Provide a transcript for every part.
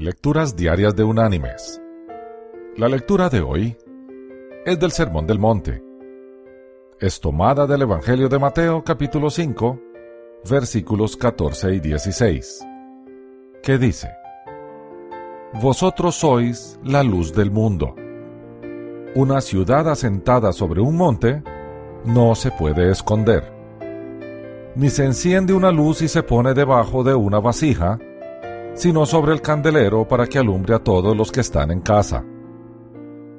Lecturas Diarias de Unánimes. La lectura de hoy es del Sermón del Monte. Es tomada del Evangelio de Mateo capítulo 5, versículos 14 y 16, que dice, Vosotros sois la luz del mundo. Una ciudad asentada sobre un monte no se puede esconder. Ni se enciende una luz y se pone debajo de una vasija, sino sobre el candelero para que alumbre a todos los que están en casa.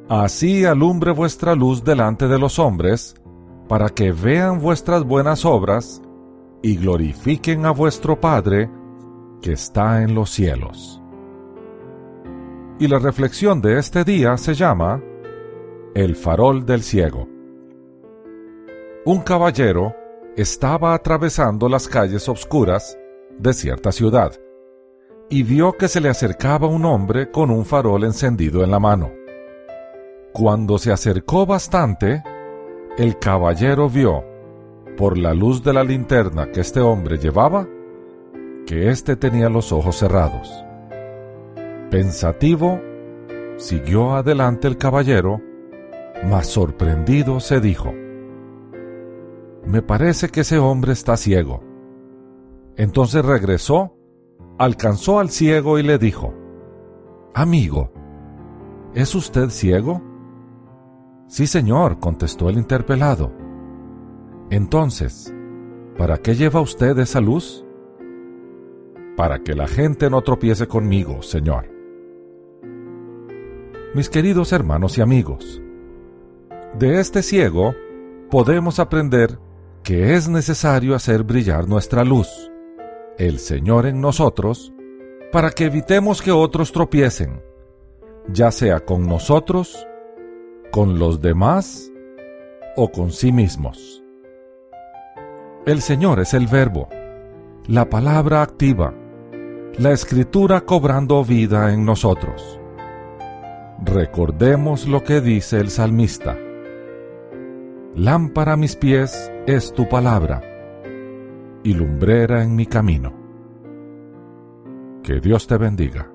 Así alumbre vuestra luz delante de los hombres, para que vean vuestras buenas obras y glorifiquen a vuestro Padre que está en los cielos. Y la reflexión de este día se llama El farol del ciego. Un caballero estaba atravesando las calles obscuras de cierta ciudad y vio que se le acercaba un hombre con un farol encendido en la mano. Cuando se acercó bastante, el caballero vio, por la luz de la linterna que este hombre llevaba, que éste tenía los ojos cerrados. Pensativo, siguió adelante el caballero, mas sorprendido se dijo, Me parece que ese hombre está ciego. Entonces regresó alcanzó al ciego y le dijo, Amigo, ¿es usted ciego? Sí, señor, contestó el interpelado. Entonces, ¿para qué lleva usted esa luz? Para que la gente no tropiece conmigo, señor. Mis queridos hermanos y amigos, de este ciego podemos aprender que es necesario hacer brillar nuestra luz el Señor en nosotros, para que evitemos que otros tropiecen, ya sea con nosotros, con los demás o con sí mismos. El Señor es el verbo, la palabra activa, la escritura cobrando vida en nosotros. Recordemos lo que dice el salmista. Lámpara a mis pies es tu palabra y lumbrera en mi camino. Que Dios te bendiga.